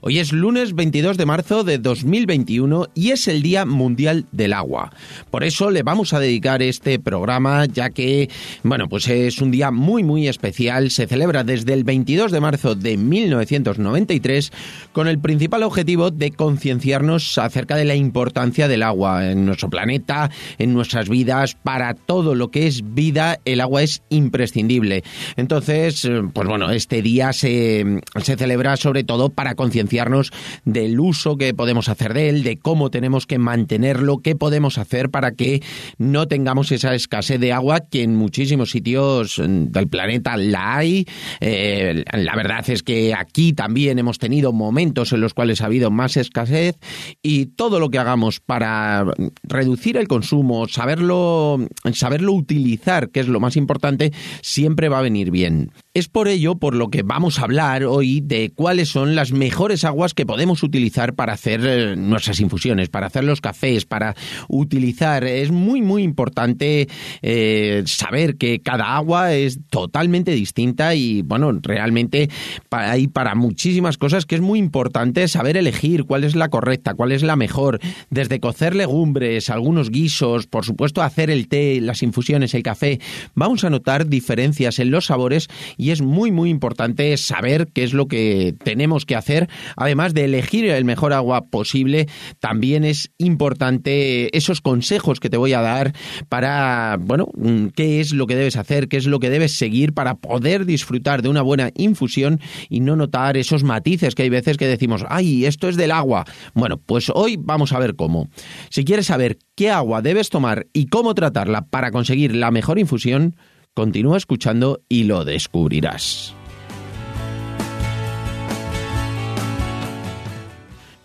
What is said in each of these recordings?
Hoy es lunes 22 de marzo de 2021 y es el Día Mundial del Agua. Por eso le vamos a dedicar este programa, ya que, bueno, pues es un día muy, muy especial. Se celebra desde el 22 de marzo de 1993 con el principal objetivo de concienciarnos acerca de la importancia del agua en nuestro planeta, en nuestras vidas, para todo lo que es vida, el agua es imprescindible. Entonces, pues bueno, este día se, se celebra sobre todo para concienciar del uso que podemos hacer de él, de cómo tenemos que mantenerlo, qué podemos hacer para que no tengamos esa escasez de agua que en muchísimos sitios del planeta la hay. Eh, la verdad es que aquí también hemos tenido momentos en los cuales ha habido más escasez y todo lo que hagamos para reducir el consumo, saberlo, saberlo utilizar, que es lo más importante, siempre va a venir bien. Es por ello por lo que vamos a hablar hoy de cuáles son las mejores aguas que podemos utilizar para hacer eh, nuestras infusiones, para hacer los cafés, para utilizar. Es muy, muy importante eh, saber que cada agua es totalmente distinta y, bueno, realmente hay para muchísimas cosas que es muy importante saber elegir cuál es la correcta, cuál es la mejor, desde cocer legumbres, algunos guisos, por supuesto hacer el té, las infusiones, el café. Vamos a notar diferencias en los sabores y es muy, muy importante saber qué es lo que tenemos que hacer además de elegir el mejor agua posible, también es importante esos consejos que te voy a dar para, bueno, mm, qué es lo que debes hacer, qué es lo que debes seguir para poder disfrutar de una buena infusión y no notar esos matices que hay veces que decimos, ay, esto es del agua. Bueno, pues hoy vamos a ver cómo. Si quieres saber qué agua debes tomar y cómo tratarla para conseguir la mejor infusión, continúa escuchando y lo descubrirás.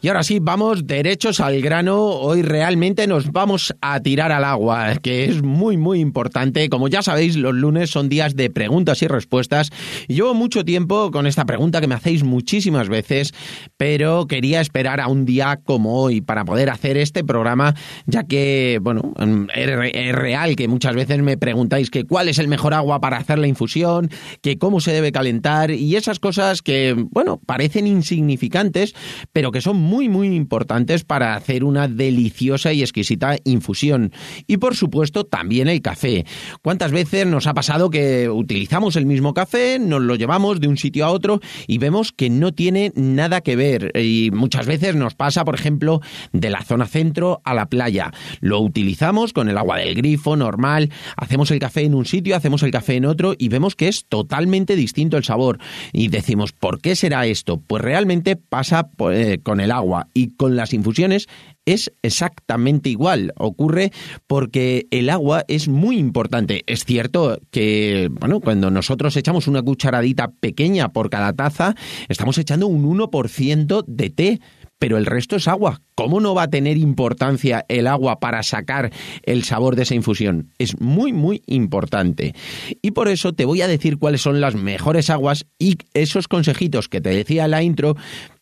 Y ahora sí, vamos derechos al grano. Hoy realmente nos vamos a tirar al agua, que es muy, muy importante. Como ya sabéis, los lunes son días de preguntas y respuestas. Y llevo mucho tiempo con esta pregunta que me hacéis muchísimas veces, pero quería esperar a un día como hoy para poder hacer este programa, ya que, bueno, es real que muchas veces me preguntáis que cuál es el mejor agua para hacer la infusión, que cómo se debe calentar y esas cosas que, bueno, parecen insignificantes, pero que son muy muy importantes para hacer una deliciosa y exquisita infusión. Y por supuesto también el café. ¿Cuántas veces nos ha pasado que utilizamos el mismo café, nos lo llevamos de un sitio a otro y vemos que no tiene nada que ver? Y muchas veces nos pasa, por ejemplo, de la zona centro a la playa. Lo utilizamos con el agua del grifo normal, hacemos el café en un sitio, hacemos el café en otro y vemos que es totalmente distinto el sabor. Y decimos, ¿por qué será esto? Pues realmente pasa eh, con el agua agua y con las infusiones es exactamente igual. Ocurre porque el agua es muy importante. Es cierto que, bueno, cuando nosotros echamos una cucharadita pequeña por cada taza, estamos echando un 1% de té pero el resto es agua. ¿Cómo no va a tener importancia el agua para sacar el sabor de esa infusión? Es muy, muy importante. Y por eso te voy a decir cuáles son las mejores aguas y esos consejitos que te decía en la intro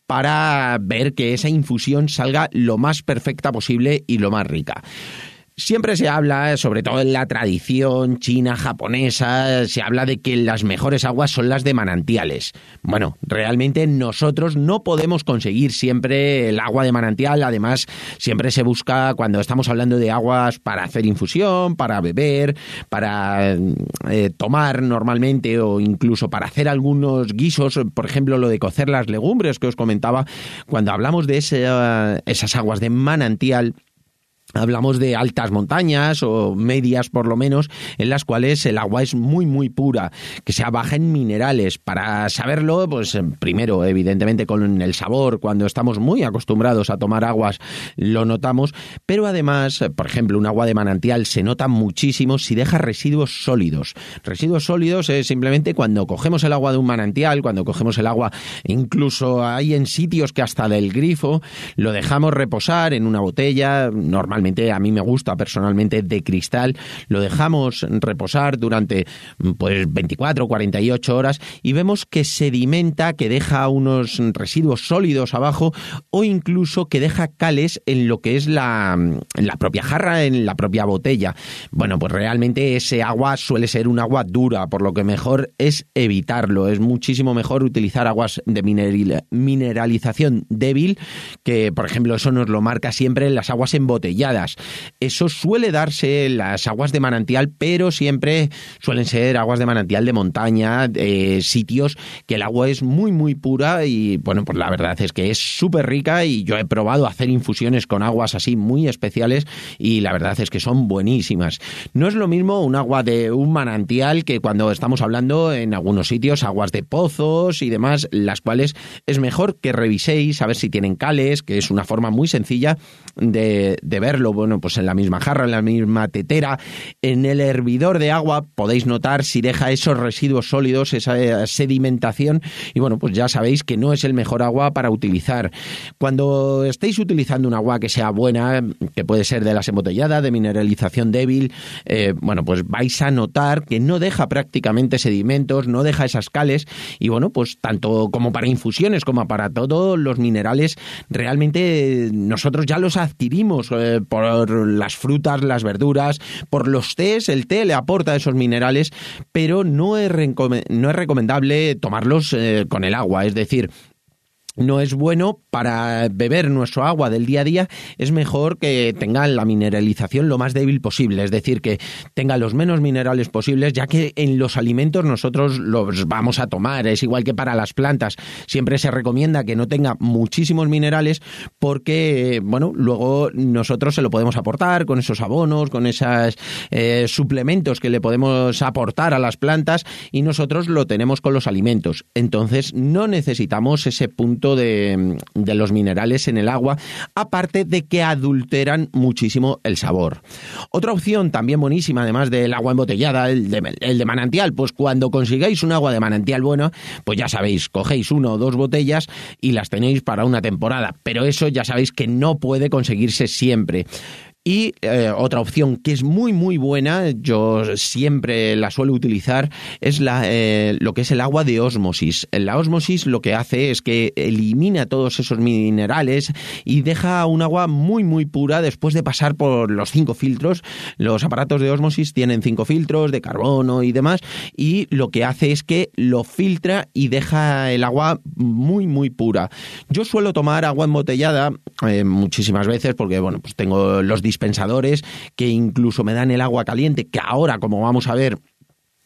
para ver que esa infusión salga lo más perfecta posible y lo más rica. Siempre se habla, sobre todo en la tradición china, japonesa, se habla de que las mejores aguas son las de manantiales. Bueno, realmente nosotros no podemos conseguir siempre el agua de manantial, además siempre se busca cuando estamos hablando de aguas para hacer infusión, para beber, para eh, tomar normalmente o incluso para hacer algunos guisos, por ejemplo lo de cocer las legumbres que os comentaba, cuando hablamos de esas aguas de manantial, Hablamos de altas montañas o medias por lo menos, en las cuales el agua es muy muy pura, que sea baja en minerales. Para saberlo, pues eh, primero, evidentemente con el sabor, cuando estamos muy acostumbrados a tomar aguas, lo notamos, pero además, por ejemplo, un agua de manantial se nota muchísimo si deja residuos sólidos. Residuos sólidos es simplemente cuando cogemos el agua de un manantial, cuando cogemos el agua, incluso hay en sitios que hasta del grifo, lo dejamos reposar en una botella, normalmente a mí me gusta personalmente de cristal, lo dejamos reposar durante pues 24 48 horas y vemos que sedimenta, que deja unos residuos sólidos abajo o incluso que deja cales en lo que es la, la propia jarra, en la propia botella. Bueno, pues realmente ese agua suele ser un agua dura, por lo que mejor es evitarlo. Es muchísimo mejor utilizar aguas de mineralización débil, que por ejemplo eso nos lo marca siempre en las aguas embotelladas eso suele darse en las aguas de manantial, pero siempre suelen ser aguas de manantial de montaña, de sitios que el agua es muy, muy pura y bueno, pues la verdad es que es súper rica y yo he probado hacer infusiones con aguas así muy especiales y la verdad es que son buenísimas. No es lo mismo un agua de un manantial que cuando estamos hablando en algunos sitios aguas de pozos y demás, las cuales es mejor que reviséis a ver si tienen cales, que es una forma muy sencilla de, de bueno, pues en la misma jarra, en la misma tetera, en el hervidor de agua. Podéis notar si deja esos residuos sólidos, esa sedimentación. Y bueno, pues ya sabéis que no es el mejor agua para utilizar. Cuando estéis utilizando un agua que sea buena, que puede ser de las embotelladas, de mineralización débil, eh, bueno, pues vais a notar que no deja prácticamente sedimentos, no deja esas cales. Y bueno, pues tanto como para infusiones como para todos los minerales, realmente nosotros ya los adquirimos eh, por las frutas, las verduras, por los tés, el té le aporta esos minerales, pero no es, no es recomendable tomarlos eh, con el agua, es decir, no es bueno para beber nuestro agua del día a día, es mejor que tenga la mineralización lo más débil posible, es decir, que tenga los menos minerales posibles, ya que en los alimentos nosotros los vamos a tomar, es igual que para las plantas, siempre se recomienda que no tenga muchísimos minerales porque, bueno, luego nosotros se lo podemos aportar con esos abonos, con esos eh, suplementos que le podemos aportar a las plantas y nosotros lo tenemos con los alimentos. Entonces no necesitamos ese punto de, los minerales en el agua, aparte de que adulteran muchísimo el sabor. Otra opción también buenísima, además del agua embotellada, el de, el de manantial, pues cuando consigáis un agua de manantial bueno, pues ya sabéis, cogéis una o dos botellas y las tenéis para una temporada, pero eso ya sabéis que no puede conseguirse siempre. Y eh, otra opción que es muy muy buena, yo siempre la suelo utilizar, es la, eh, lo que es el agua de osmosis. La osmosis lo que hace es que elimina todos esos minerales y deja un agua muy muy pura después de pasar por los cinco filtros. Los aparatos de osmosis tienen cinco filtros de carbono y demás y lo que hace es que lo filtra y deja el agua muy muy pura. Yo suelo tomar agua embotellada eh, muchísimas veces porque bueno pues tengo los dispensadores que incluso me dan el agua caliente, que ahora, como vamos a ver,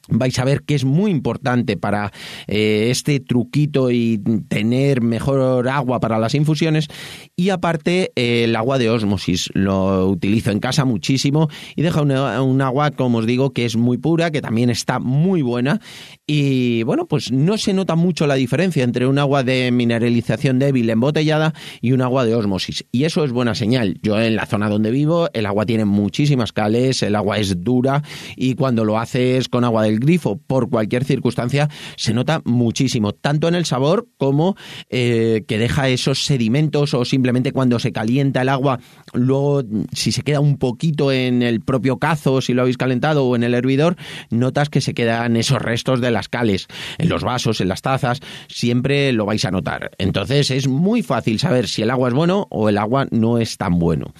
vais a ver que es muy importante para eh, este truquito y tener mejor agua para las infusiones. Y aparte eh, el agua de osmosis. Lo utilizo en casa muchísimo y deja un agua como os digo que es muy pura que también está muy buena y bueno pues no se nota mucho la diferencia entre un agua de mineralización débil embotellada y un agua de osmosis. Y eso es buena señal. Yo en la zona donde vivo el agua tiene muchísimas cales el agua es dura y cuando lo haces con agua de el grifo por cualquier circunstancia se nota muchísimo, tanto en el sabor como eh, que deja esos sedimentos o simplemente cuando se calienta el agua, luego si se queda un poquito en el propio cazo, si lo habéis calentado o en el hervidor, notas que se quedan esos restos de las cales en los vasos, en las tazas, siempre lo vais a notar. Entonces es muy fácil saber si el agua es bueno o el agua no es tan bueno.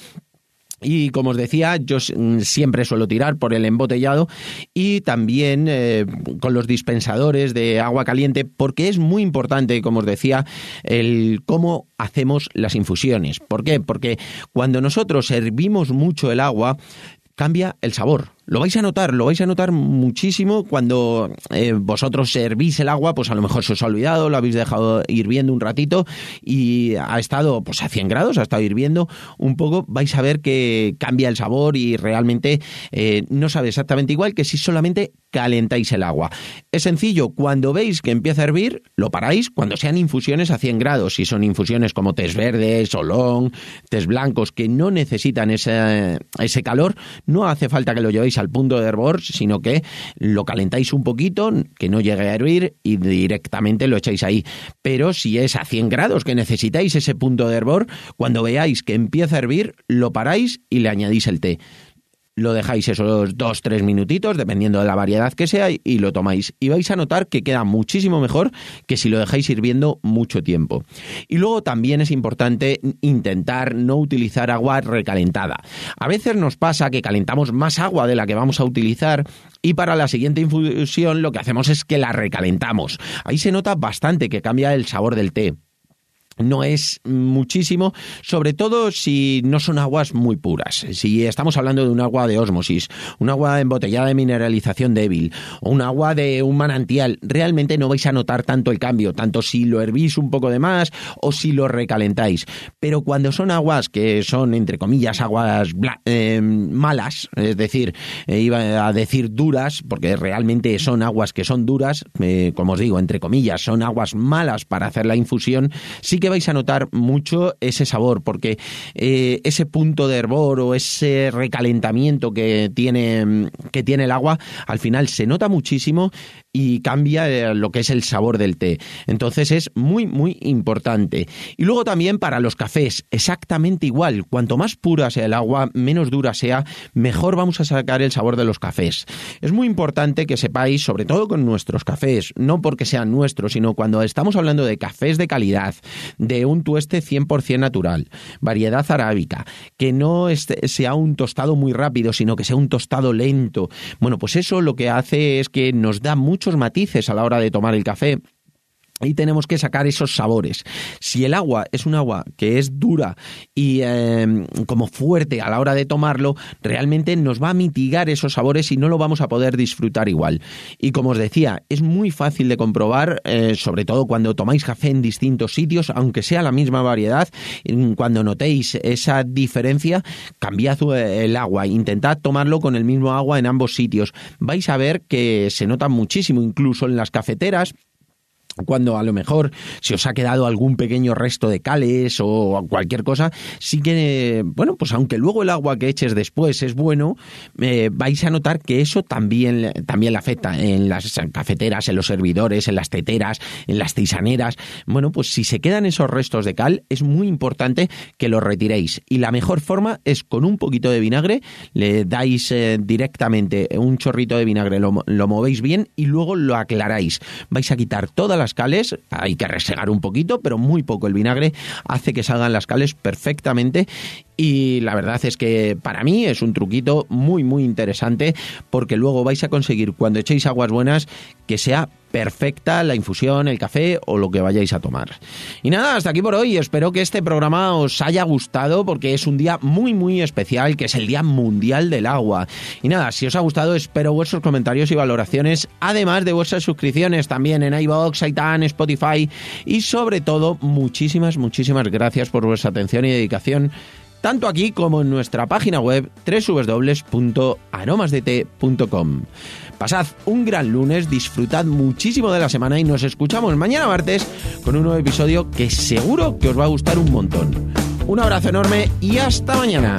Y como os decía, yo mm, siempre suelo tirar por el embotellado y también eh, con los dispensadores de agua caliente, porque es muy importante, como os decía, el cómo hacemos las infusiones. ¿Por qué? Porque cuando nosotros hervimos mucho el agua, cambia el sabor Lo vais a notar, lo vais a notar muchísimo cuando eh, vosotros servís el agua, pues a lo mejor se os ha olvidado, lo habéis dejado hirviendo un ratito y ha estado pues a 100 grados, ha estado hirviendo un poco, vais a ver que cambia el sabor y realmente eh, no sabe exactamente igual que si solamente calentáis el agua. Es sencillo, cuando veis que empieza a hervir, lo paráis cuando sean infusiones a 100 grados, si son infusiones como tés verdes, long, tés blancos que no necesitan ese, ese calor, no hace falta que lo llevéis al punto de hervor, sino que lo calentáis un poquito, que no llegue a hervir y directamente lo echáis ahí. Pero si es a 100 grados que necesitáis ese punto de hervor, cuando veáis que empieza a hervir, lo paráis y le añadís el té lo dejáis esos dos, tres minutitos, dependiendo de la variedad que sea, y lo tomáis. Y vais a notar que queda muchísimo mejor que si lo dejáis hirviendo mucho tiempo. Y luego también es importante intentar no utilizar agua recalentada. A veces nos pasa que calentamos más agua de la que vamos a utilizar y para la siguiente infusión lo que hacemos es que la recalentamos. Ahí se nota bastante que cambia el sabor del té no es muchísimo, sobre todo si no son aguas muy puras. Si estamos hablando de un agua de osmosis, un agua embotellada de mineralización débil o un agua de un manantial, realmente no vais a notar tanto el cambio, tanto si lo hervís un poco de más o si lo recalentáis. Pero cuando son aguas que son, entre comillas, aguas eh, malas, es decir, eh, iba a decir duras, porque realmente son aguas que son duras, eh, como os digo, entre comillas, son aguas malas para hacer la infusión, sí que vais a notar mucho ese sabor, porque eh, ese punto de hervor o ese recalentamiento que tiene, que tiene el agua, al final se nota muchísimo y cambia eh, lo que es el sabor del té. Entonces es muy, muy importante. Y luego también para los cafés, exactamente igual. Cuanto más pura sea el agua, menos dura sea, mejor vamos a sacar el sabor de los cafés. Es muy importante que sepáis, sobre todo con nuestros cafés, no porque sean nuestros, sino cuando estamos hablando de cafés de calidad, de un tueste 100% natural, variedad arábica, que no sea un tostado muy rápido, sino que sea un tostado lento. Bueno, pues eso lo que hace es que nos da mucho muchos matices a la hora de tomar el café y tenemos que sacar esos sabores. Si el agua es un agua que es dura y em, como fuerte a la hora de tomarlo, realmente nos va a mitigar esos sabores y no lo vamos a poder disfrutar igual. Y como os decía, es muy fácil de comprobar, eh, sobre todo cuando tomáis café en distintos sitios, aunque sea la misma variedad, cuando notéis esa diferencia, cambiad el agua, intentad tomarlo con el mismo agua en ambos sitios. Vais a ver que se nota muchísimo, incluso en las cafeteras cuando a lo mejor se os ha quedado algún pequeño resto de cales o cualquier cosa, sí que, bueno, pues aunque luego el agua que eches después es bueno, eh, vais a notar que eso también, también le afecta en las cafeteras, en los servidores, en las teteras, en las tisaneras. Bueno, pues si se quedan esos restos de cal, es muy importante que los retiréis. Y la mejor forma es con un poquito de vinagre, le dais eh, directamente un chorrito de vinagre, lo, lo movéis bien y luego lo aclaráis. Vais a quitar toda las cales, hay que resegar un poquito, pero muy poco el vinagre hace que salgan las cales perfectamente y la verdad es que para mí es un truquito muy muy interesante porque luego vais a conseguir cuando echéis aguas buenas que sea perfecta la infusión, el café o lo que vayáis a tomar. Y nada, hasta aquí por hoy. Espero que este programa os haya gustado porque es un día muy muy especial que es el Día Mundial del Agua. Y nada, si os ha gustado espero vuestros comentarios y valoraciones, además de vuestras suscripciones también en iVoox, iTunes, Spotify y sobre todo muchísimas muchísimas gracias por vuestra atención y dedicación tanto aquí como en nuestra página web www.aromasdt.com. Pasad un gran lunes, disfrutad muchísimo de la semana y nos escuchamos mañana martes con un nuevo episodio que seguro que os va a gustar un montón. Un abrazo enorme y hasta mañana.